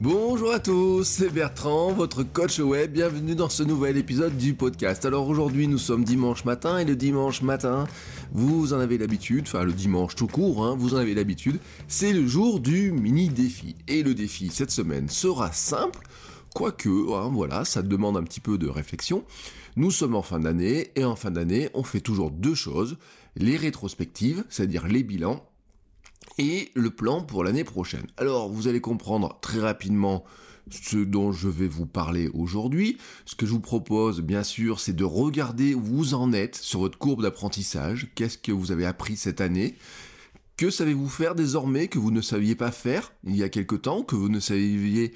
Bonjour à tous, c'est Bertrand, votre coach web. Bienvenue dans ce nouvel épisode du podcast. Alors aujourd'hui, nous sommes dimanche matin et le dimanche matin, vous en avez l'habitude, enfin le dimanche tout court, hein, vous en avez l'habitude, c'est le jour du mini défi. Et le défi cette semaine sera simple, quoique, hein, voilà, ça demande un petit peu de réflexion. Nous sommes en fin d'année et en fin d'année, on fait toujours deux choses les rétrospectives, c'est-à-dire les bilans, et le plan pour l'année prochaine. Alors, vous allez comprendre très rapidement ce dont je vais vous parler aujourd'hui. Ce que je vous propose, bien sûr, c'est de regarder où vous en êtes sur votre courbe d'apprentissage. Qu'est-ce que vous avez appris cette année? Que savez-vous faire désormais que vous ne saviez pas faire il y a quelque temps, que vous ne saviez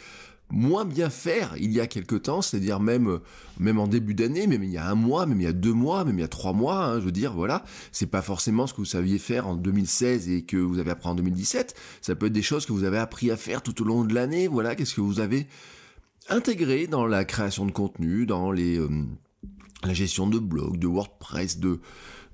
moins bien faire il y a quelque temps, c'est-à-dire même, même en début d'année, même il y a un mois, même il y a deux mois, même il y a trois mois, hein, je veux dire, voilà, c'est pas forcément ce que vous saviez faire en 2016 et que vous avez appris en 2017, ça peut être des choses que vous avez appris à faire tout au long de l'année, voilà, qu'est-ce que vous avez intégré dans la création de contenu, dans les, euh, la gestion de blogs, de WordPress, de,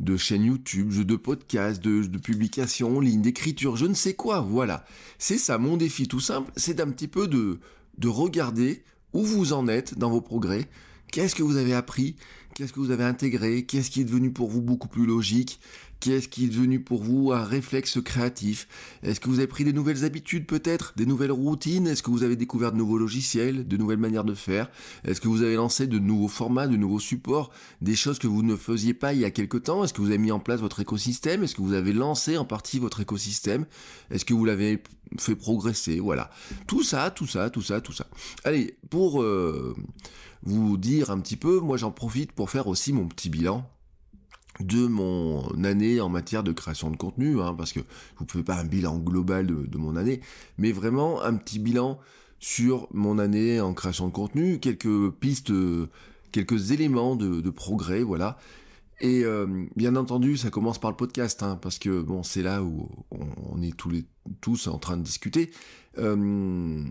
de chaînes YouTube, de podcasts, de, de publications en ligne, d'écriture, je ne sais quoi, voilà. C'est ça mon défi tout simple, c'est d'un petit peu de, de regarder où vous en êtes dans vos progrès, qu'est-ce que vous avez appris, qu'est-ce que vous avez intégré, qu'est-ce qui est devenu pour vous beaucoup plus logique, Qu'est-ce qui est devenu pour vous un réflexe créatif? Est-ce que vous avez pris des nouvelles habitudes peut-être? Des nouvelles routines? Est-ce que vous avez découvert de nouveaux logiciels De nouvelles manières de faire? Est-ce que vous avez lancé de nouveaux formats, de nouveaux supports? Des choses que vous ne faisiez pas il y a quelque temps? Est-ce que vous avez mis en place votre écosystème? Est-ce que vous avez lancé en partie votre écosystème? Est-ce que vous l'avez fait progresser? Voilà. Tout ça, tout ça, tout ça, tout ça. Allez, pour euh, vous dire un petit peu, moi j'en profite pour faire aussi mon petit bilan de mon année en matière de création de contenu, hein, parce que vous ne pouvez pas un bilan global de, mon année, mais vraiment un petit bilan sur mon année en création de contenu, quelques pistes, quelques éléments de, progrès, voilà. Et euh, bien entendu, ça commence par le podcast, hein, parce que bon, c'est là où on, est tous les tous en train de discuter. Euh,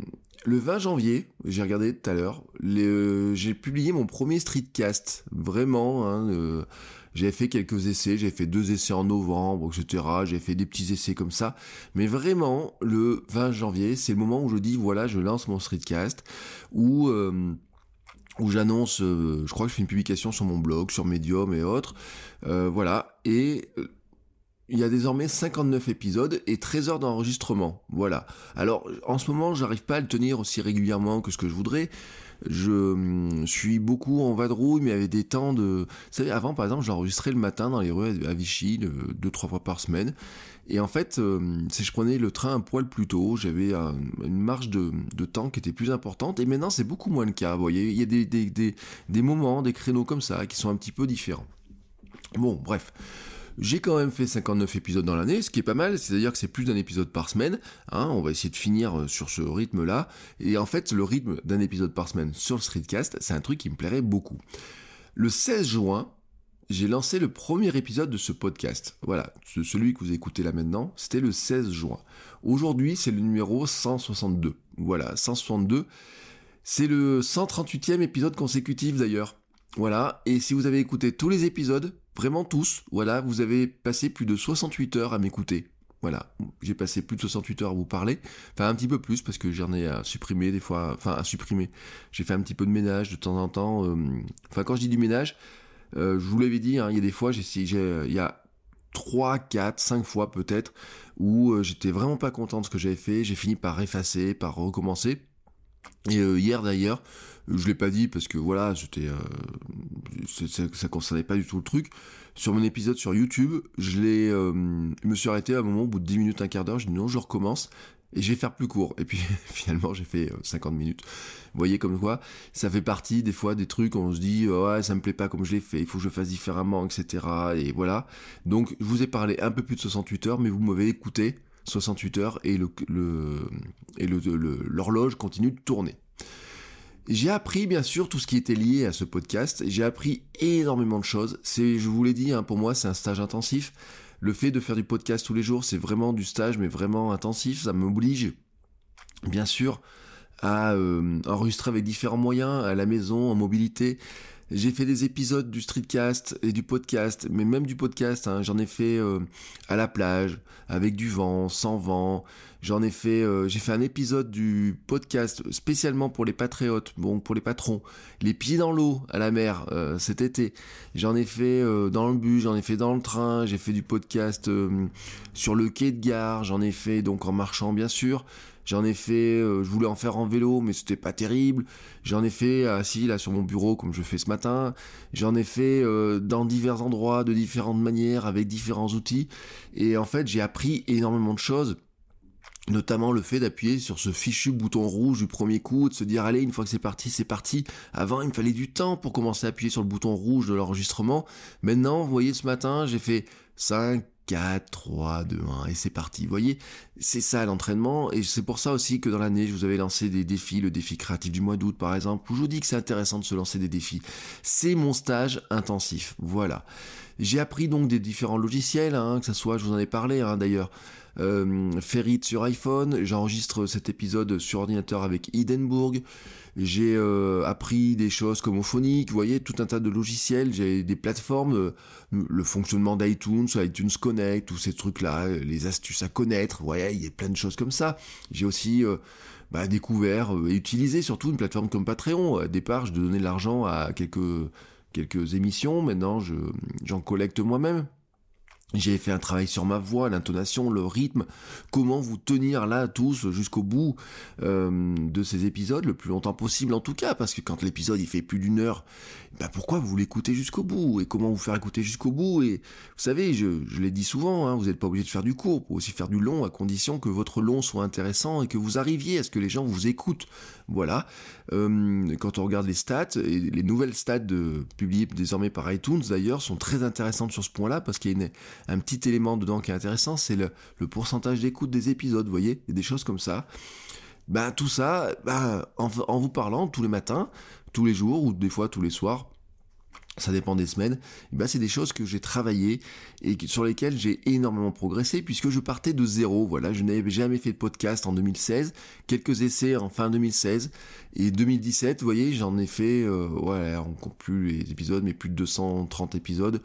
le 20 janvier, j'ai regardé tout à l'heure, j'ai publié mon premier streetcast, vraiment. Hein, j'ai fait quelques essais, j'ai fait deux essais en novembre, etc. J'ai fait des petits essais comme ça. Mais vraiment, le 20 janvier, c'est le moment où je dis, voilà, je lance mon streetcast, où... Euh, où j'annonce, euh, je crois que je fais une publication sur mon blog, sur Medium et autres, euh, voilà, et il y a désormais 59 épisodes et 13 heures d'enregistrement, voilà. Alors, en ce moment, j'arrive pas à le tenir aussi régulièrement que ce que je voudrais, je hum, suis beaucoup en vadrouille, mais avec des temps de... Vous savez, avant, par exemple, j'enregistrais le matin dans les rues à Vichy, deux, trois fois par semaine. Et en fait, hum, si je prenais le train un poil plus tôt, j'avais une marge de, temps qui était plus importante. Et maintenant, c'est beaucoup moins le cas. Il y a des moments, des créneaux comme ça, qui sont un petit peu différents. Bon, bref. J'ai quand même fait 59 épisodes dans l'année, ce qui est pas mal, c'est-à-dire que c'est plus d'un épisode par semaine. Hein, on va essayer de finir euh, sur ce rythme-là. Et en fait, le rythme d'un épisode par semaine sur le streetcast, c'est un truc qui me plairait beaucoup. Le 16 juin, j'ai lancé le premier épisode de ce podcast. Voilà, celui que vous écoutez là maintenant, c'était le 16 juin. Aujourd'hui, c'est le numéro 162. Voilà, 162. C'est le 138e épisode consécutif d'ailleurs. Voilà, et si vous avez écouté tous les épisodes, Vraiment tous, voilà, vous avez passé plus de 68 heures à m'écouter. Voilà, j'ai passé plus de 68 heures à vous parler, enfin un petit peu plus parce que j'en ai à supprimer des fois, enfin à supprimer. J'ai fait un petit peu de ménage de temps en temps. Euh, enfin quand je dis du ménage, euh, je vous l'avais dit, hein, il y a des fois, j'ai, il y a 3, 4, 5 fois peut-être où euh, j'étais vraiment pas content de ce que j'avais fait, j'ai fini par effacer, par recommencer. Et hier d'ailleurs, je l'ai pas dit parce que voilà, euh, ça, ça, concernait pas du tout le truc. Sur mon épisode sur YouTube, je l'ai, euh, me suis arrêté à un moment, au bout de 10 minutes, un quart d'heure, je dis non, je recommence. Et je vais faire plus court. Et puis finalement, j'ai fait 50 minutes. Vous voyez comme quoi, ça fait partie des fois des trucs où on se dit ouais ça me plaît pas comme je l'ai fait, il faut que je fasse différemment, etc. Et voilà. Donc je vous ai parlé un peu plus de 68 heures, mais vous m'avez écouté 68 heures et le, et le, l'horloge continue de tourner. J'ai appris bien sûr tout ce qui était lié à ce podcast. J'ai appris énormément de choses. C'est, je vous l'ai dit, hein, pour moi c'est un stage intensif. Le fait de faire du podcast tous les jours, c'est vraiment du stage, mais vraiment intensif. Ça m'oblige, bien sûr, à euh, enregistrer avec différents moyens, à la maison, en mobilité. J'ai fait des épisodes du streetcast et du podcast, mais même du podcast, hein, j'en ai fait euh, à la plage, avec du vent, sans vent. J'en ai fait, euh, j'ai fait un épisode du podcast spécialement pour les patriotes, bon pour les patrons, les pieds dans l'eau à la mer cet été. J'en ai fait dans le bus, j'en ai fait dans le train, j'ai fait du podcast sur le quai de gare, j'en ai fait donc en marchant bien sûr. J'en ai fait, euh, je voulais en faire en vélo, mais c'était pas terrible. J'en ai fait assis là sur mon bureau comme je fais ce matin. J'en ai fait euh, dans divers endroits, de différentes manières, avec différents outils. Et en fait, j'ai appris énormément de choses notamment le fait d'appuyer sur ce fichu bouton rouge du premier coup, de se dire allez une fois que c'est parti, c'est parti. Avant il me fallait du temps pour commencer à appuyer sur le bouton rouge de l'enregistrement. Maintenant, vous voyez ce matin, j'ai fait 5, 4, 3, 2, 1, et c'est parti. Vous voyez, c'est ça l'entraînement, et c'est pour ça aussi que dans l'année, je vous avais lancé des défis, le défi créatif du mois d'août par exemple, où je vous dis que c'est intéressant de se lancer des défis. C'est mon stage intensif, voilà. J'ai appris donc des différents logiciels, hein, que ce soit, je vous en ai parlé hein, d'ailleurs, euh, Ferrit sur iPhone, j'enregistre cet épisode sur ordinateur avec Hindenburg, j'ai euh, appris des choses comme Ophonic, vous voyez, tout un tas de logiciels, j'ai des plateformes, euh, le fonctionnement d'iTunes, iTunes Connect, tous ces trucs-là, les astuces à connaître, vous voyez, il y a plein de choses comme ça. J'ai aussi euh, bah, découvert et utilisé surtout une plateforme comme Patreon. Au départ, je donnais de l'argent à quelques, quelques émissions, maintenant j'en collecte moi-même. J'ai fait un travail sur ma voix, l'intonation, le rythme, comment vous tenir là tous jusqu'au bout euh, de ces épisodes, le plus longtemps possible en tout cas, parce que quand l'épisode il fait plus d'une heure, bah pourquoi vous l'écoutez jusqu'au bout? Et comment vous faire écouter jusqu'au bout? Et vous savez, je, je l'ai dit souvent, hein, vous n'êtes pas obligé de faire du court, vous pouvez aussi faire du long à condition que votre long soit intéressant et que vous arriviez à ce que les gens vous écoutent. Voilà. Euh, quand on regarde les stats, et les nouvelles stats de, publiées désormais par iTunes d'ailleurs sont très intéressantes sur ce point-là parce qu'il y a un petit élément dedans qui est intéressant, c'est le, pourcentage d'écoute des épisodes, vous voyez, des choses comme ça. Ben tout ça, ben, en, vous parlant tous les matins, tous les jours ou des fois tous les soirs, ça dépend des semaines, bah c'est des choses que j'ai travaillées et sur lesquelles j'ai énormément progressé puisque je partais de zéro. Voilà, je n'avais jamais fait de podcast en 2016, quelques essais en fin 2016 et 2017, vous voyez, j'en ai fait, euh, on compte plus les épisodes, mais plus de 230 épisodes.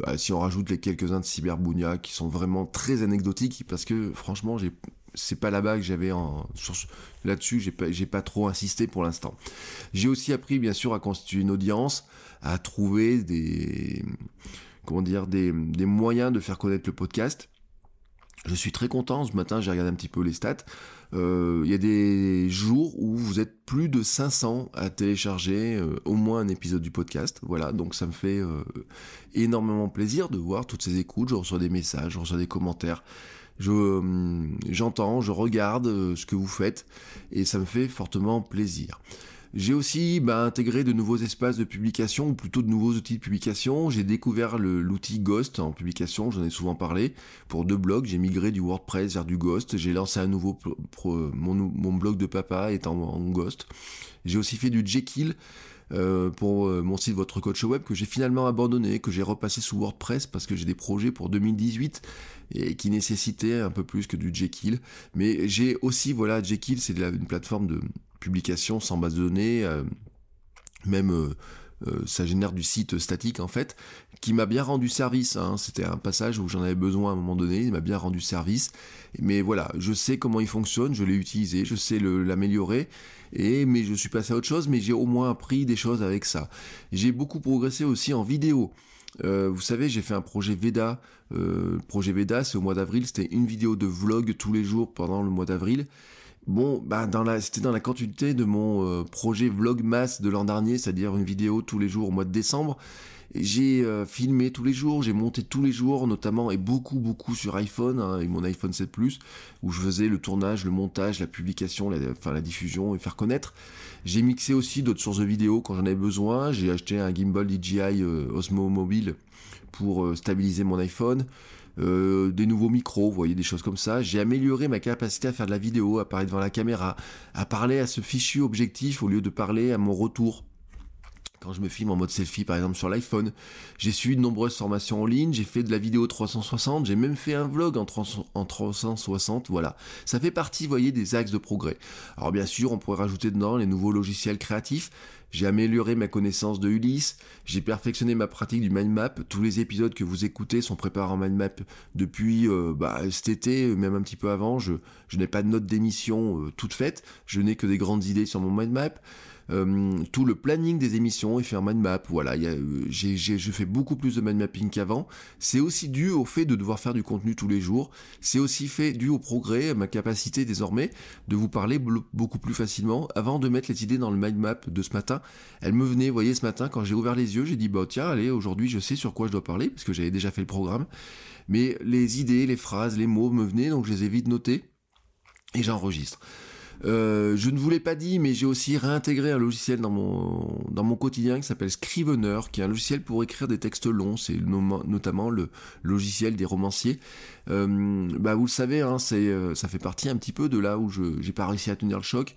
Bah, si on rajoute les quelques-uns de Cyberbounia qui sont vraiment très anecdotiques parce que franchement, j'ai c'est pas là-bas que j'avais en là-dessus j'ai pas j'ai pas trop insisté pour l'instant. J'ai aussi appris bien sûr à constituer une audience à trouver des comment dire des, des moyens de faire connaître le podcast je suis très content ce matin j'ai regardé un petit peu les stats euh, il y a des jours où vous êtes plus de 500 à télécharger euh, au moins un épisode du podcast. Voilà, donc ça me fait euh, énormément plaisir de voir toutes ces écoutes. Je reçois des messages, je reçois des commentaires je j'entends, je regarde ce que vous faites et ça me fait fortement plaisir. J'ai aussi bah, intégré de nouveaux espaces de publication, ou plutôt de nouveaux outils de publication. J'ai découvert l'outil Ghost en publication, j'en ai souvent parlé. Pour deux blogs, j'ai migré du WordPress vers du Ghost. J'ai lancé un nouveau... mon, mon, blog de papa est en, en Ghost. J'ai aussi fait du Jekyll euh, pour euh, mon site Votre Coach Web que j'ai finalement abandonné, que j'ai repassé sous WordPress parce que j'ai des projets pour 2018 et qui nécessitaient un peu plus que du Jekyll. Mais j'ai aussi, voilà, Jekyll, c'est une plateforme de publication sans base de données, euh, même ça génère du site statique en fait, qui m'a bien rendu service. Hein. C'était un passage où j'en avais besoin à un moment donné, il m'a bien rendu service. Mais voilà, je sais comment il fonctionne, je l'ai utilisé, je sais l'améliorer. Et mais je suis passé à autre chose, mais j'ai au moins appris des choses avec ça. J'ai beaucoup progressé aussi en vidéo. Euh, vous savez, j'ai fait un projet Veda. Euh, projet Veda, c'est au mois d'avril. C'était une vidéo de vlog tous les jours pendant le mois d'avril. Bon, bah dans la, c'était dans la continuité de mon euh, projet Vlogmas de l'an dernier, c'est-à-dire une vidéo tous les jours au mois de décembre. J'ai euh, filmé tous les jours, j'ai monté tous les jours, notamment et beaucoup beaucoup sur iPhone, hein, et mon iPhone 7 Plus, où je faisais le tournage, le montage, la publication, la, enfin la diffusion et faire connaître. J'ai mixé aussi d'autres sources de vidéos quand j'en avais besoin. J'ai acheté un gimbal DJI euh, Osmo Mobile pour stabiliser mon iPhone. Euh, des nouveaux micros, vous voyez, des choses comme ça. J'ai amélioré ma capacité à faire de la vidéo, à parler devant la caméra, à parler à ce fichu objectif au lieu de parler à mon retour quand je me filme en mode selfie par exemple sur l'iPhone. J'ai suivi de nombreuses formations en ligne, j'ai fait de la vidéo 360, j'ai même fait un vlog en, 360, voilà. Ça fait partie, voyez, des axes de progrès. Alors bien sûr, on pourrait rajouter dedans les nouveaux logiciels créatifs. J'ai amélioré ma connaissance de Ulysse, j'ai perfectionné ma pratique du mind map. Tous les épisodes que vous écoutez sont préparés en mind map depuis euh, bah, cet été, même un petit peu avant. Je, n'ai pas de notes d'émission euh, toutes faites, je n'ai que des grandes idées sur mon mind map. Euh, tout le planning des émissions est fait en mind map. Voilà, y a, euh, je fais beaucoup plus de mind mapping qu'avant. C'est aussi dû au fait de devoir faire du contenu tous les jours. C'est aussi fait dû au progrès, à ma capacité désormais de vous parler beaucoup plus facilement. Avant de mettre les idées dans le mind map de ce matin, elle me venait, vous voyez, ce matin quand j'ai ouvert les yeux, j'ai dit bah tiens, allez, aujourd'hui je sais sur quoi je dois parler parce que j'avais déjà fait le programme. Mais les idées, les phrases, les mots me venaient, donc je les ai vite notés et j'enregistre. Euh, je ne vous l'ai pas dit, mais j'ai aussi réintégré un logiciel dans mon, quotidien qui s'appelle Scrivener, qui est un logiciel pour écrire des textes longs. C'est notamment le logiciel des romanciers. Euh, bah vous le savez, hein, euh, ça fait partie un petit peu de là où je j'ai pas réussi à tenir le choc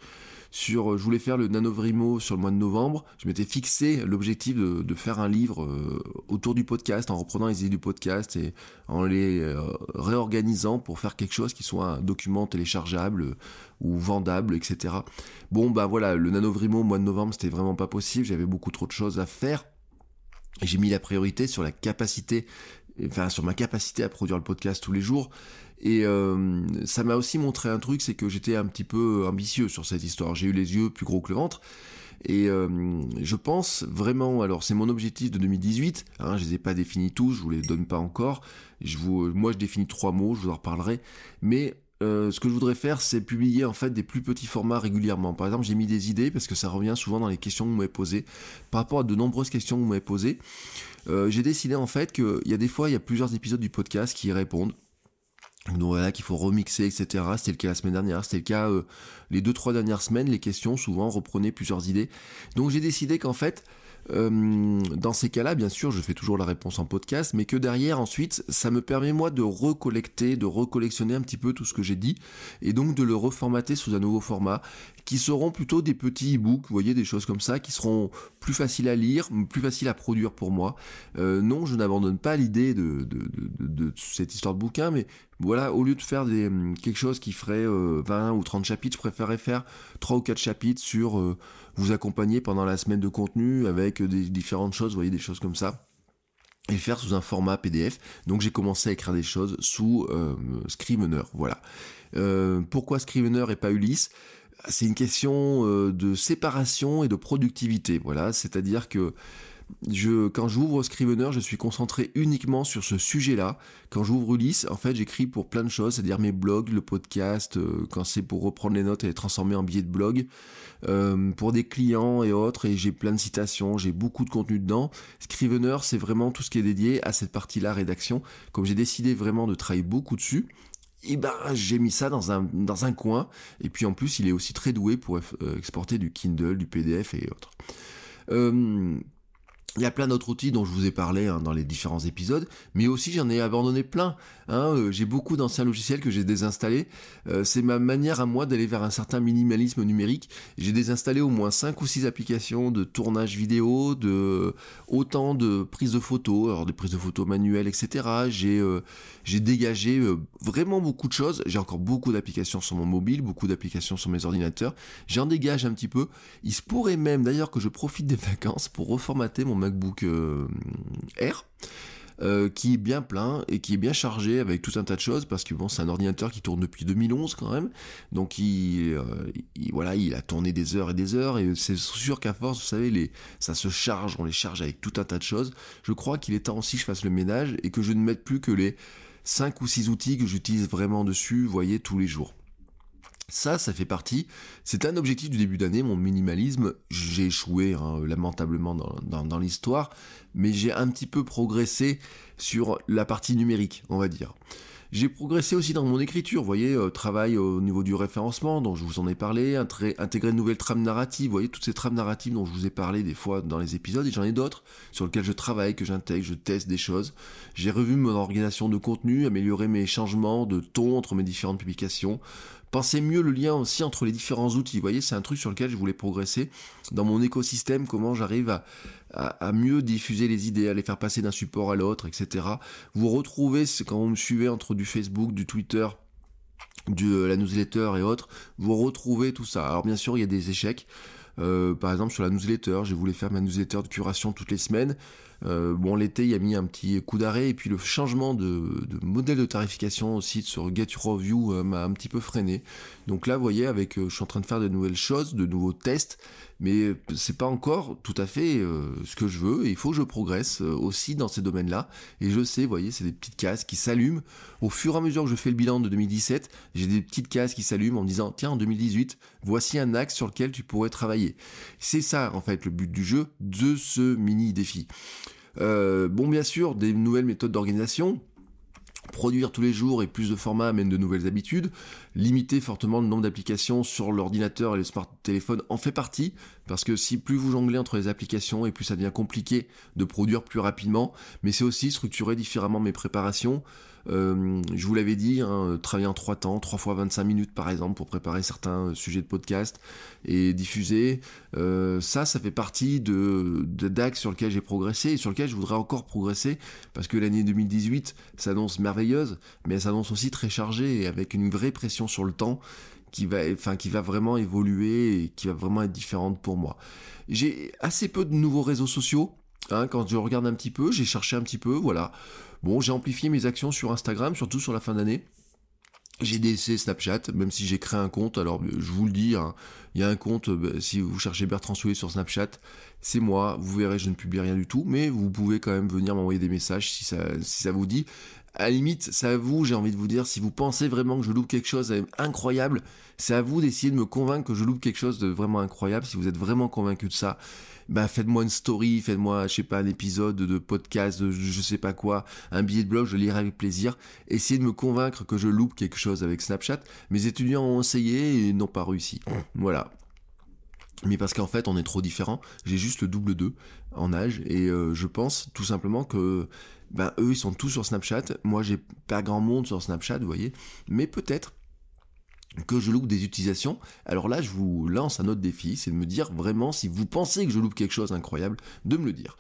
sur, euh, je voulais faire le Nanovrimo sur le mois de novembre. Je m'étais fixé l'objectif de, faire un livre euh, autour du podcast, en reprenant les idées du podcast et en les euh, réorganisant pour faire quelque chose qui soit un document téléchargeable ou vendable, etc. Bon, bah voilà, le Nanovrimo au mois de novembre, c'était vraiment pas possible. J'avais beaucoup trop de choses à faire. J'ai mis la priorité sur la capacité, enfin sur ma capacité à produire le podcast tous les jours. Et euh, ça m'a aussi montré un truc, c'est que j'étais un petit peu ambitieux sur cette histoire. J'ai eu les yeux plus gros que le ventre. Et euh, je pense vraiment, alors c'est mon objectif de 2018, hein, je les ai pas définis tous, je vous les donne pas encore. Moi je définis trois mots, je vous en reparlerai. Mais euh, ce que je voudrais faire, c'est publier en fait des plus petits formats régulièrement. Par exemple, j'ai mis des idées parce que ça revient souvent dans les questions que vous m'avez posées. Par rapport à de nombreuses questions que vous m'avez posées, j'ai décidé en fait qu'il y a des fois, il y a plusieurs épisodes du podcast qui y répondent. Donc voilà qu'il faut remixer, etc. C'était le cas la semaine dernière, c'était le cas euh, les deux trois dernières semaines. Les questions souvent reprenaient plusieurs idées. Donc j'ai décidé qu'en fait, euh, dans ces cas-là, bien sûr, je fais toujours la réponse en podcast, mais que derrière, ensuite, ça me permet moi de recollecter, de recollectionner un petit peu tout ce que j'ai dit, et donc de le reformater sous un nouveau format, qui seront plutôt des petits e-books, vous voyez, des choses comme ça, qui seront plus faciles à lire, plus faciles à produire pour moi. Euh, non, je n'abandonne pas l'idée de, cette histoire de bouquin, mais voilà, au lieu de faire des, quelque chose qui ferait 20 euh, ou 30 chapitres, je préférerais faire 3 ou 4 chapitres sur vous accompagner pendant la semaine de contenu avec des différentes choses, vous voyez, des choses comme ça et le faire sous un format PDF. Donc j'ai commencé à écrire des choses sous euh, Scrivener, voilà. Euh, pourquoi Scrivener et pas Ulysse? C'est une question euh, de séparation et de productivité, voilà. C'est-à-dire que quand j'ouvre Scrivener, je suis concentré uniquement sur ce sujet-là. Quand j'ouvre Ulysse, en fait, j'écris pour plein de choses, c'est-à-dire mes blogs, le podcast, euh, quand c'est pour reprendre les notes et les transformer en billets de blog, euh, pour des clients et autres, et j'ai plein de citations, j'ai beaucoup de contenu dedans. Scrivener, c'est vraiment tout ce qui est dédié à cette partie-là, rédaction. Comme j'ai décidé vraiment de travailler beaucoup dessus, et eh ben j'ai mis ça dans un dans un coin et puis en plus il est aussi très doué pour euh, exporter du Kindle, du PDF et autres. Il y a plein d'autres outils dont je vous ai parlé hein, dans les différents épisodes, mais aussi j'en ai abandonné plein. Hein, euh, j'ai beaucoup d'anciens logiciels que j'ai désinstallés. Euh, c'est ma manière à moi d'aller vers un certain minimalisme numérique. J'ai désinstallé au moins 5 ou 6 applications de tournage vidéo, de autant de prises de photos, alors des prises de photos manuelles, etc. J'ai euh, j'ai dégagé vraiment beaucoup de choses. J'ai encore beaucoup d'applications sur mon mobile, beaucoup d'applications sur mes ordinateurs. J'en dégage un petit peu. Il se pourrait même d'ailleurs que je profite des vacances pour reformater mon MacBook euh, Air. Euh, qui est bien plein et qui est bien chargé avec tout un tas de choses parce que bon c'est un ordinateur qui tourne depuis 2011 quand même donc il, euh, voilà il a tourné des heures et des heures et c'est sûr qu'à force vous savez les ça se charge on les charge avec tout un tas de choses je crois qu'il est temps aussi que je fasse le ménage et que je ne mette plus que les 5 ou 6 outils que j'utilise vraiment dessus voyez tous les jours Ça, ça fait partie. C'est un objectif du début d'année, mon minimalisme. J'ai échoué hein, lamentablement dans, l'histoire, mais j'ai un petit peu progressé sur la partie numérique, on va dire. J'ai progressé aussi dans mon écriture, vous voyez, euh, travail au niveau du référencement dont je vous en ai parlé, intégrer de nouvelles trames narratives, vous voyez, toutes ces trames narratives dont je vous ai parlé des fois dans les épisodes, et j'en ai d'autres sur lesquels je travaille, que j'intègre, je teste des choses. J'ai revu mon organisation de contenu, amélioré mes changements de ton entre mes différentes publications, Pensez mieux le lien aussi entre les différents outils. Vous voyez, c'est un truc sur lequel je voulais progresser dans mon écosystème, comment j'arrive à, mieux diffuser les idées, à les faire passer d'un support à l'autre, etc. Vous retrouvez, quand vous me suivez entre du Facebook, du Twitter, de la newsletter et autres, vous retrouvez tout ça. Alors bien sûr, il y a des échecs. Euh, par exemple, sur la newsletter, je voulais faire ma newsletter de curation toutes les semaines. Euh, bon, l'été, il a mis un petit coup d'arrêt, et puis le changement de, modèle de tarification aussi sur Get Your View euh, m'a un petit peu freiné. Donc là, vous voyez, avec, euh, je suis en train de faire de nouvelles choses, de nouveaux tests, mais c'est pas encore tout à fait ce que je veux, et il faut que je progresse aussi dans ces domaines-là. Et je sais, vous voyez, c'est des petites cases qui s'allument. Au fur et à mesure que je fais le bilan de 2017, j'ai des petites cases qui s'allument en me disant, tiens, en 2018, voici un axe sur lequel tu pourrais travailler. C'est ça, en fait, le but du jeu, de ce mini défi. Euh, bon, bien sûr, des nouvelles méthodes d'organisation. Produire tous les jours et plus de formats amène de nouvelles habitudes. Limiter fortement le nombre d'applications sur l'ordinateur et le smart en fait partie, parce que si plus vous jonglez entre les applications et plus ça devient compliqué de produire plus rapidement, mais c'est aussi structurer différemment mes préparations, euh, je vous l'avais dit, hein, travailler en trois temps, trois fois 25 minutes par exemple pour préparer certains sujets de podcast et diffuser. Euh, ça, ça fait partie de, de DAX sur lequel j'ai progressé et sur lequel je voudrais encore progresser parce que l'année 2018 s'annonce merveilleuse, mais elle s'annonce aussi très chargée et avec une vraie pression sur le temps qui va, enfin, qui va vraiment évoluer et qui va vraiment être différente pour moi. J'ai assez peu de nouveaux réseaux sociaux. Hein, quand je regarde un petit peu, j'ai cherché un petit peu, voilà. Bon, j'ai amplifié mes actions sur Instagram, surtout sur la fin d'année. J'ai délaissé Snapchat, même si j'ai créé un compte. Alors, je vous le dis, hein, il y a un compte, bah, si vous cherchez Bertrand Soulet sur Snapchat, c'est moi. Vous verrez, je ne publie rien du tout, mais vous pouvez quand même venir m'envoyer des messages si ça, si ça vous dit. À la limite, c'est à vous, j'ai envie de vous dire, si vous pensez vraiment que je loupe quelque chose d'incroyable, c'est à vous d'essayer de me convaincre que je loupe quelque chose de vraiment incroyable. Si vous êtes vraiment convaincu de ça, bah faites-moi une story, faites-moi, je sais pas, un épisode de podcast, de je sais pas quoi, un billet de blog, je lirai avec plaisir. Essayez de me convaincre que je loupe quelque chose avec Snapchat. Mes étudiants ont essayé et n'ont pas réussi. Voilà. Mais parce qu'en fait, on est trop différents. J'ai juste le double 2 en âge et euh, je pense tout simplement que ben, eux, ils sont tous sur Snapchat. Moi, j'ai pas grand monde sur Snapchat, vous voyez. Mais peut-être que je loupe des utilisations. Alors là, je vous lance un autre défi, c'est de me dire vraiment si vous pensez que je loupe quelque chose d'incroyable, de me le dire.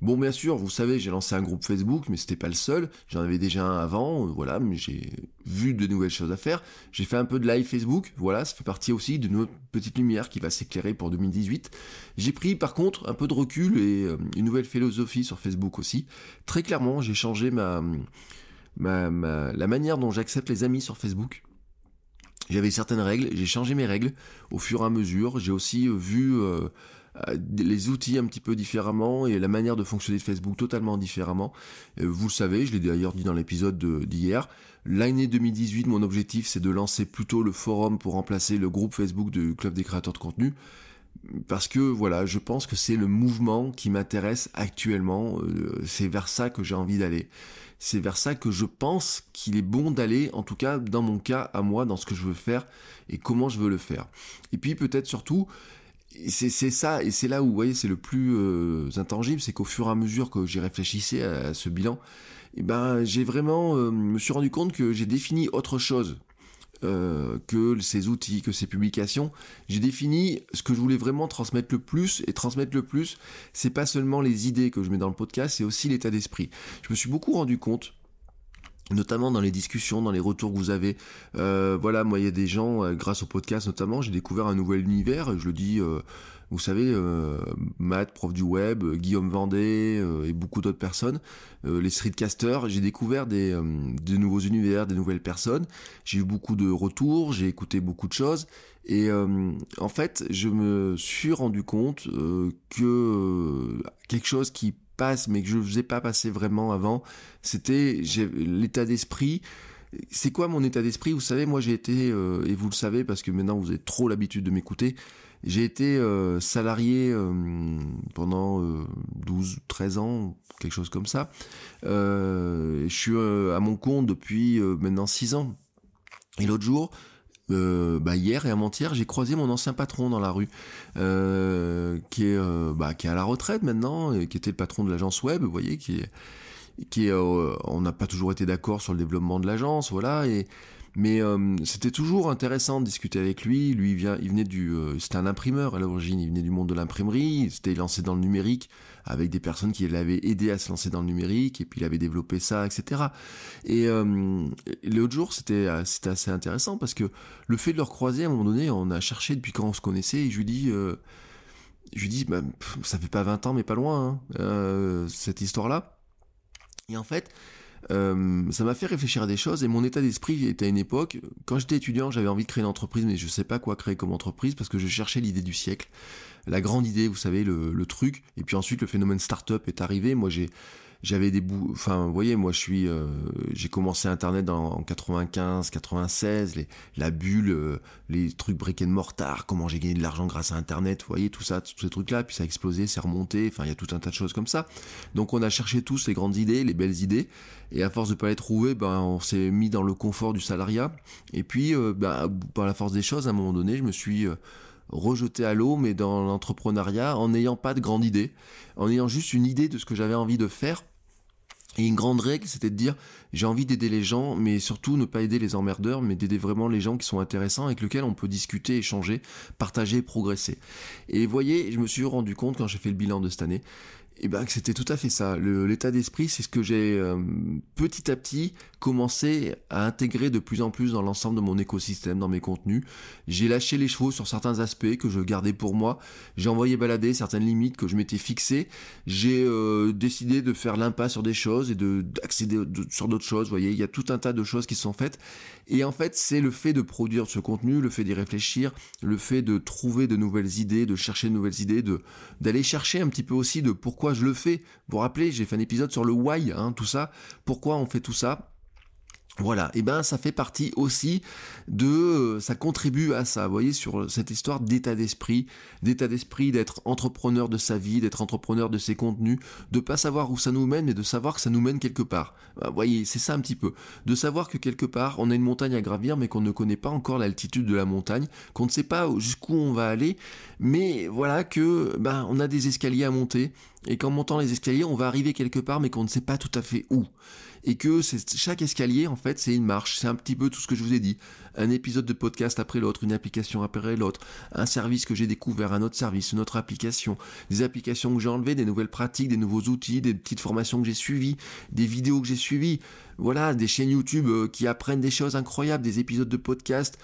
Bon, bien sûr, vous savez, j'ai lancé un groupe Facebook, mais c'était pas le seul. J'en avais déjà un avant, euh, voilà, mais j'ai vu de nouvelles choses à faire. J'ai fait un peu de live Facebook, voilà, ça fait partie aussi d'une autre petite lumière qui va s'éclairer pour 2018. J'ai pris par contre un peu de recul et euh, une nouvelle philosophie sur Facebook aussi. Très clairement, j'ai changé ma, ma, la manière dont j'accepte les amis sur Facebook. J'avais certaines règles, j'ai changé mes règles au fur et à mesure. J'ai aussi euh, vu les outils un petit peu différemment et la manière de fonctionner de Facebook totalement différemment. vous le savez, je l'ai d'ailleurs dit dans l'épisode d'hier. L'année 2018, mon objectif, c'est de lancer plutôt le forum pour remplacer le groupe Facebook du Club des créateurs de contenu parce que voilà, je pense que c'est le mouvement qui m'intéresse actuellement. c'est vers ça que j'ai envie d'aller c'est vers ça que je pense qu'il est bon d'aller, en tout cas dans mon cas, à moi, dans ce que je veux faire et comment je veux le faire. Et puis peut-être surtout, c'est ça, et c'est là où, vous voyez, c'est le plus euh, intangible, c'est qu'au fur et à mesure que j'y réfléchissais à, ce bilan, eh ben, j'ai vraiment, euh, me suis rendu compte que j'ai défini autre chose euh, que ces outils, que ces publications. J'ai défini ce que je voulais vraiment transmettre le plus, et transmettre le plus, c'est pas seulement les idées que je mets dans le podcast, c'est aussi l'état d'esprit. Je me suis beaucoup rendu compte notamment dans les discussions, dans les retours que vous avez. Euh, voilà, moi, il y a des gens, euh, grâce au podcast notamment, j'ai découvert un nouvel univers, je le dis vous savez, euh, Matt, prof du web, euh, Guillaume Vendée euh, et beaucoup d'autres personnes, les streetcasters, j'ai découvert des, nouveaux univers, des nouvelles personnes. J'ai eu beaucoup de retours, j'ai écouté beaucoup de choses. Et en fait, je me suis rendu compte que quelque chose qui mais que je ne faisais pas passer vraiment avant, c'était l'état d'esprit c'est quoi mon état d'esprit? Vous savez, moi j'ai été, euh, et vous le savez parce que maintenant vous avez trop l'habitude de m'écouter, j'ai été euh, salarié euh, pendant 12, 13 ans, quelque chose comme ça. je suis à mon compte depuis maintenant 6 ans. Et l'autre jour, bah hier et avant-hier, j'ai croisé mon ancien patron dans la rue, qui est bah, qui est à la retraite maintenant, qui était le patron de l'agence web, vous voyez, qui est qui euh, on n'a pas toujours été d'accord sur le développement de l'agence, voilà. Et mais euh, c'était toujours intéressant de discuter avec lui. Lui, il, vient, il venait du, euh, c'était un imprimeur à l'origine. Il venait du monde de l'imprimerie. Il s'était lancé dans le numérique avec des personnes qui l'avaient aidé à se lancer dans le numérique. Et puis il avait développé ça, etc. Et l'autre jour, c'était, c'était assez intéressant parce que le fait de le recroiser, à un moment donné, on a cherché depuis quand on se connaissait. Et je lui dis. je lui dis, bah, ça fait pas 20 ans, mais pas loin, hein, cette histoire-là. Et en fait, euh, ça m'a fait réfléchir à des choses et mon état d'esprit était à une époque, quand j'étais étudiant, j'avais envie de créer une entreprise, mais je ne sais pas quoi créer comme entreprise parce que je cherchais l'idée du siècle, la grande idée, vous savez, le, truc. Et puis ensuite, le phénomène startup est arrivé. Moi, j'ai j'avais des bouts enfin voyez moi je suis euh, j'ai commencé internet en 95 96 les la bulle euh, les trucs brick and mortar comment j'ai gagné de l'argent grâce à internet vous voyez tout ça tous ces trucs là puis ça a explosé c'est remonté. Enfin il y a tout un tas de choses comme ça. Donc on a cherché tous les grandes idées les belles idées. Et à force de pas les trouver ben on s'est mis dans le confort du salariat. Et puis euh, ben, par la force des choses à un moment donné je me suis rejeté à l'eau, mais dans l'entrepreneuriat, en n'ayant pas de grande idée, en ayant juste une idée de ce que j'avais envie de faire. Et une grande règle, c'était de dire, j'ai envie d'aider les gens, mais surtout ne pas aider les emmerdeurs, mais d'aider vraiment les gens qui sont intéressants, avec lesquels on peut discuter, échanger, partager, progresser. Et voyez, je me suis rendu compte quand j'ai fait le bilan de cette année, et eh ben c'était tout à fait ça. L'état d'esprit, c'est ce que j'ai euh, petit à petit commencé à intégrer de plus en plus dans l'ensemble de mon écosystème, dans mes contenus. J'ai lâché les chevaux sur certains aspects que je gardais pour moi. J'ai envoyé balader certaines limites que je m'étais fixées. J'ai euh, décidé de faire l'impasse sur des choses et de d'accéder sur d'autres choses. Vous voyez, il y a tout un tas de choses qui sont faites. Et en fait, c'est le fait de produire ce contenu, le fait d'y réfléchir, le fait de trouver de nouvelles idées, de chercher de nouvelles idées, d'aller chercher un petit peu aussi de pourquoi je le fais. Vous vous rappelez, j'ai fait un épisode sur le why, hein, tout ça. Pourquoi on fait tout ça? Voilà, et ben ça fait partie aussi de, euh, ça contribue à ça, vous voyez, sur cette histoire d'état d'esprit, d'état d'esprit d'être entrepreneur de sa vie, d'être entrepreneur de ses contenus, de pas savoir où ça nous mène, mais de savoir que ça nous mène quelque part. Vous voyez, c'est ça un petit peu, de savoir que quelque part on a une montagne à gravir, mais qu'on ne connaît pas encore l'altitude de la montagne, qu'on ne sait pas jusqu'où on va aller, mais voilà que ben on a des escaliers à monter, et qu'en montant les escaliers on va arriver quelque part, mais qu'on ne sait pas tout à fait où et que chaque escalier, en fait, c'est une marche. C'est un petit peu tout ce que je vous ai dit. Un épisode de podcast après l'autre, une application après l'autre, un service que j'ai découvert, un autre service, une autre application, des applications que j'ai enlevées, des nouvelles pratiques, des nouveaux outils, des petites formations que j'ai suivies, des vidéos que j'ai suivies. Voilà, des chaînes YouTube euh, qui apprennent des choses incroyables, des épisodes de podcast,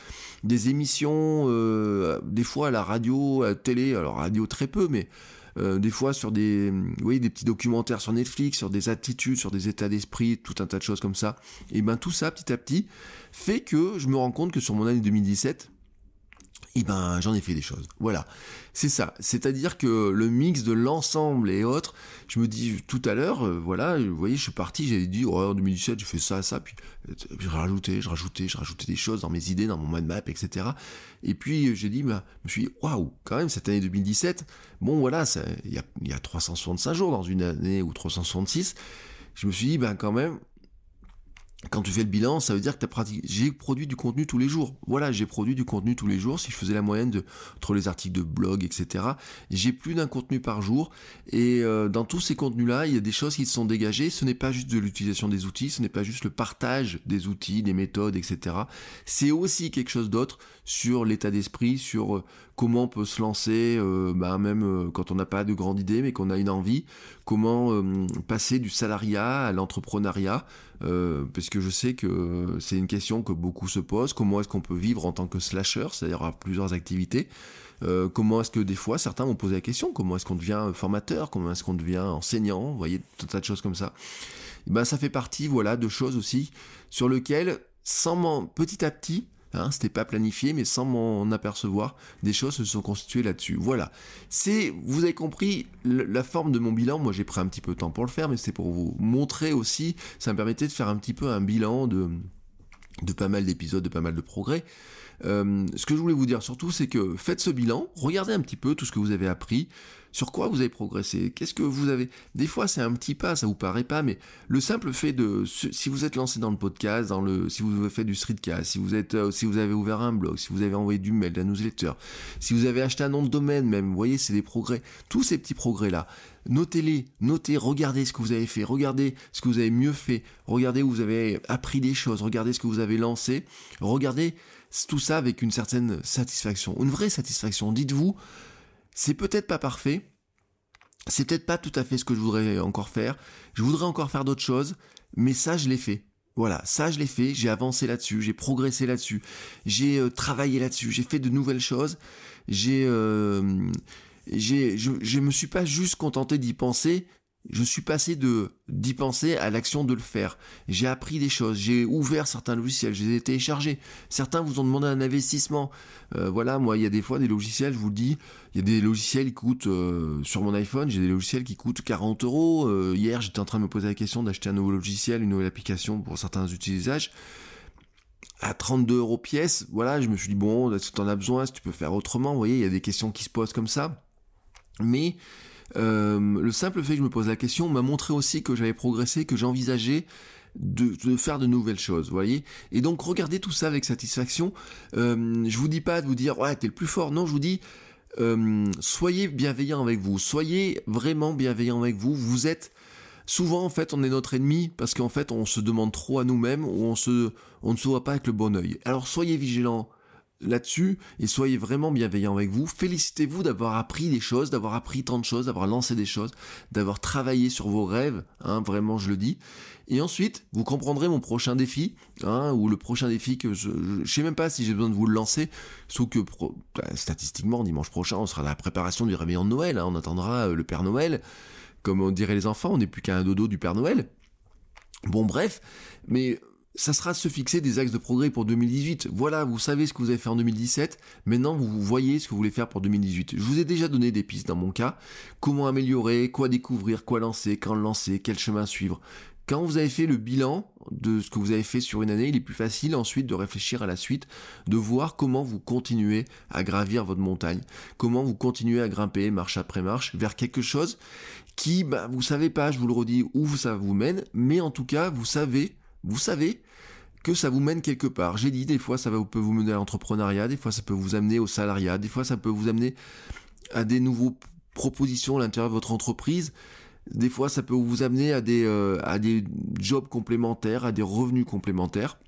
des émissions, euh, des fois à la radio, à la télé, alors radio très peu, mais euh, des fois sur des, oui, des petits documentaires sur Netflix, sur des attitudes, sur des états d'esprit, tout un tas de choses comme ça. Et ben tout ça, petit à petit, fait que je me rends compte que sur mon année 2017, et eh ben j'en ai fait des choses. Voilà, c'est ça. C'est-à-dire que le mix de l'ensemble et autres, je me dis tout à l'heure, euh, voilà, vous voyez, je suis parti, j'avais dit, oh, en 2017, j'ai fait ça, ça, puis euh, je rajoutais, je rajoutais, je rajoutais des choses dans mes idées, dans mon mind map, etc. Et puis j'ai dit, bah, je me suis dit, waouh, quand même, cette année 2017, bon voilà, il y a, y a 365 jours dans une année ou 366, je me suis dit, ben quand même, quand tu fais le bilan, ça veut dire que tu as pratiqué. J'ai produit du contenu tous les jours. Voilà, j'ai produit du contenu tous les jours. Si je faisais la moyenne de entre les articles de blog, etc., j'ai plus d'un contenu par jour. Et euh, dans tous ces contenus-là, il y a des choses qui se sont dégagées. Ce n'est pas juste de l'utilisation des outils, ce n'est pas juste le partage des outils, des méthodes, etc. C'est aussi quelque chose d'autre sur l'état d'esprit, sur euh, comment on peut se lancer, euh, bah, même quand on n'a pas de grande idée, mais qu'on a une envie, comment passer du salariat à l'entrepreneuriat, parce que je sais que c'est une question que beaucoup se posent, comment est-ce qu'on peut vivre en tant que slasher, c'est-à-dire à plusieurs activités, comment est-ce que des fois certains m'ont posé la question, comment est-ce qu'on devient formateur, comment est-ce qu'on devient enseignant, vous voyez, tout un tas de choses comme ça. ben, ça fait partie, voilà, de choses aussi sur lesquelles, sans petit à petit, Hein, c'était pas planifié, mais sans m'en apercevoir, des choses se sont constituées là-dessus. Voilà. C'est, vous avez compris, la forme de mon bilan. Moi, j'ai pris un petit peu de temps pour le faire, mais c'est pour vous montrer aussi. Ça me permettait de faire un petit peu un bilan de pas mal d'épisodes, de pas mal de progrès. Euh, ce que je voulais vous dire surtout, c'est que faites ce bilan, regardez un petit peu tout ce que vous avez appris, sur quoi vous avez progressé, qu'est-ce que vous avez... Des fois c'est un petit pas, ça vous paraît pas, mais le simple fait de... Si vous êtes lancé dans le podcast, dans le, si vous avez fait du streetcast, si vous, êtes, euh, si vous avez ouvert un blog, si vous avez envoyé du mail, de la newsletter, si vous avez acheté un nom de domaine même, vous voyez, c'est des progrès. Tous ces petits progrès-là, notez-les, notez, regardez ce que vous avez fait, regardez ce que vous avez mieux fait, regardez où vous avez appris des choses, regardez ce que vous avez lancé, regardez tout ça avec une certaine satisfaction, une vraie satisfaction. Dites-vous, c'est peut-être pas parfait, c'est peut-être pas tout à fait ce que je voudrais encore faire, je voudrais encore faire d'autres choses, mais ça je l'ai fait. Voilà, ça je l'ai fait, j'ai avancé là-dessus, j'ai progressé là-dessus, j'ai euh, travaillé là-dessus, j'ai fait de nouvelles choses, j'ai, euh, j'ai, je, je me suis pas juste contenté d'y penser, je suis passé de d'y penser à l'action de le faire. J'ai appris des choses, j'ai ouvert certains logiciels, je les téléchargés. Certains vous ont demandé un investissement. Euh, voilà, moi, il y a des fois des logiciels, je vous le dis, il y a des logiciels qui coûtent euh, sur mon iPhone, j'ai des logiciels qui coûtent 40 euros. Euh, hier, j'étais en train de me poser la question d'acheter un nouveau logiciel, une nouvelle application pour certains utilisages à 32 euros pièce. Voilà, je me suis dit bon, est-ce que tu en as besoin, si tu peux faire autrement? Vous voyez, il y a des questions qui se posent comme ça. Mais euh, le simple fait que je me pose la question m'a montré aussi que j'avais progressé, que j'envisageais de, faire de nouvelles choses, vous voyez. Et donc regardez tout ça avec satisfaction. Euh, je vous dis pas de vous dire ouais t'es le plus fort. Non, je vous dis euh, soyez bienveillant avec vous, soyez vraiment bienveillant avec vous. Vous êtes souvent en fait on est notre ennemi parce qu'en fait on se demande trop à nous-mêmes ou on se ne se voit pas avec le bon œil. Alors soyez vigilants là-dessus et soyez vraiment bienveillants avec vous. Félicitez-vous d'avoir appris des choses, d'avoir appris tant de choses, d'avoir lancé des choses, d'avoir travaillé sur vos rêves, hein, vraiment je le dis. Et ensuite, vous comprendrez mon prochain défi, hein, ou le prochain défi que je, je, sais même pas si j'ai besoin de vous le lancer, sauf que bah, statistiquement dimanche prochain on sera dans la préparation du réveillon de Noël, hein, on attendra euh, le Père Noël, comme on dirait les enfants, on n'est plus qu'à un dodo du Père Noël. Bon bref, mais ça sera se fixer des axes de progrès pour 2018. Voilà, vous savez ce que vous avez fait en 2017, maintenant vous voyez ce que vous voulez faire pour 2018. Je vous ai déjà donné des pistes dans mon cas, comment améliorer, quoi découvrir, quoi lancer, quand lancer, quel chemin suivre. Quand vous avez fait le bilan de ce que vous avez fait sur une année, il est plus facile ensuite de réfléchir à la suite, de voir comment vous continuez à gravir votre montagne, comment vous continuez à grimper marche après marche vers quelque chose qui, bah, vous savez pas, je vous le redis, où ça vous mène, mais en tout cas, vous savez vous savez que ça vous mène quelque part. J'ai dit, des fois, ça peut vous mener à l'entrepreneuriat, des fois, ça peut vous amener au salariat, des fois, ça peut vous amener à des nouveaux propositions à l'intérieur de votre entreprise. Des fois, ça peut vous amener à des, euh, à des jobs complémentaires, à des revenus complémentaires.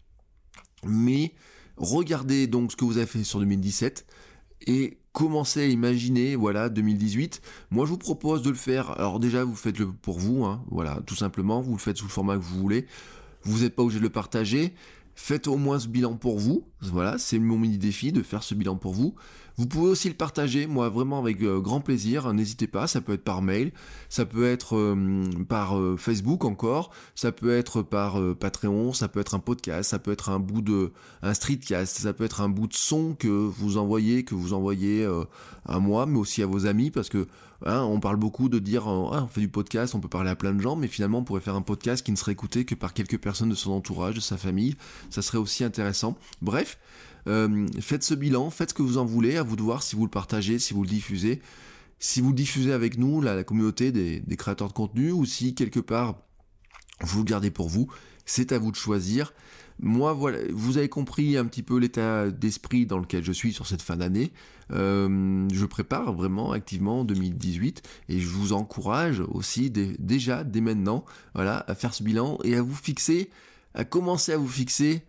Mais regardez donc ce que vous avez fait sur 2017 et commencez à imaginer, voilà, 2018. Moi, je vous propose de le faire. Alors déjà, vous faites-le pour vous, hein, voilà, tout simplement. Vous le faites sous le format que vous voulez. Vous n'êtes pas obligé de le partager. Faites au moins ce bilan pour vous. Voilà, c'est mon mini défi de faire ce bilan pour vous. Vous pouvez aussi le partager, moi vraiment avec euh, grand plaisir. N'hésitez pas, ça peut être par mail, ça peut être euh, par euh, Facebook encore, ça peut être par Patreon, ça peut être un podcast, ça peut être un bout de un streetcast, ça peut être un bout de son que vous envoyez, que vous envoyez à moi, mais aussi à vos amis, parce que hein, on parle beaucoup de dire ah, on fait du podcast, on peut parler à plein de gens, mais finalement on pourrait faire un podcast qui ne serait écouté que par quelques personnes de son entourage, de sa famille. Ça serait aussi intéressant. Bref. Faites ce bilan, faites ce que vous en voulez, vous de voir si vous le partagez, si vous le diffusez. Si vous diffusez avec nous, la, communauté des, créateurs de contenu, ou si quelque part vous le gardez pour vous, c'est à vous de choisir. Moi, voilà, vous avez compris un petit peu l'état d'esprit dans lequel je suis sur cette fin d'année. Euh, je prépare vraiment activement 2018 et je vous encourage aussi déjà dès maintenant, à faire ce bilan et à vous fixer, à commencer à vous fixer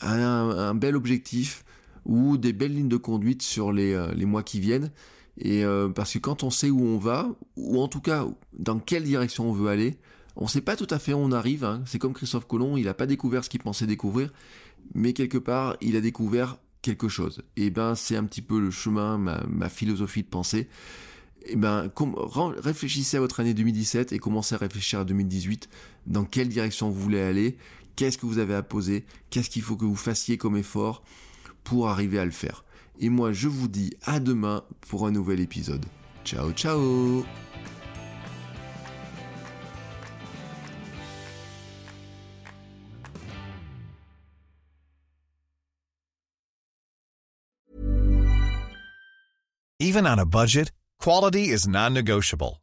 un, bel objectif ou des belles lignes de conduite sur les, euh, les mois qui viennent. Et euh, parce que quand on sait où on va, ou en tout cas dans quelle direction on veut aller, on ne sait pas tout à fait où on arrive. Hein. C'est comme Christophe Colomb, il n'a pas découvert ce qu'il pensait découvrir, mais quelque part, il a découvert quelque chose. Et ben, c'est un petit peu le chemin, ma, ma philosophie de pensée. Et ben, réfléchissez à votre année 2017 et commencez à réfléchir à 2018. Dans quelle direction vous voulez aller? Qu'est-ce que vous avez à poser? Qu'est-ce qu'il faut que vous fassiez comme effort? pour arriver à le faire. Et moi, je vous dis à demain pour un nouvel épisode. Ciao, ciao Even on a budget, quality is non-negotiable.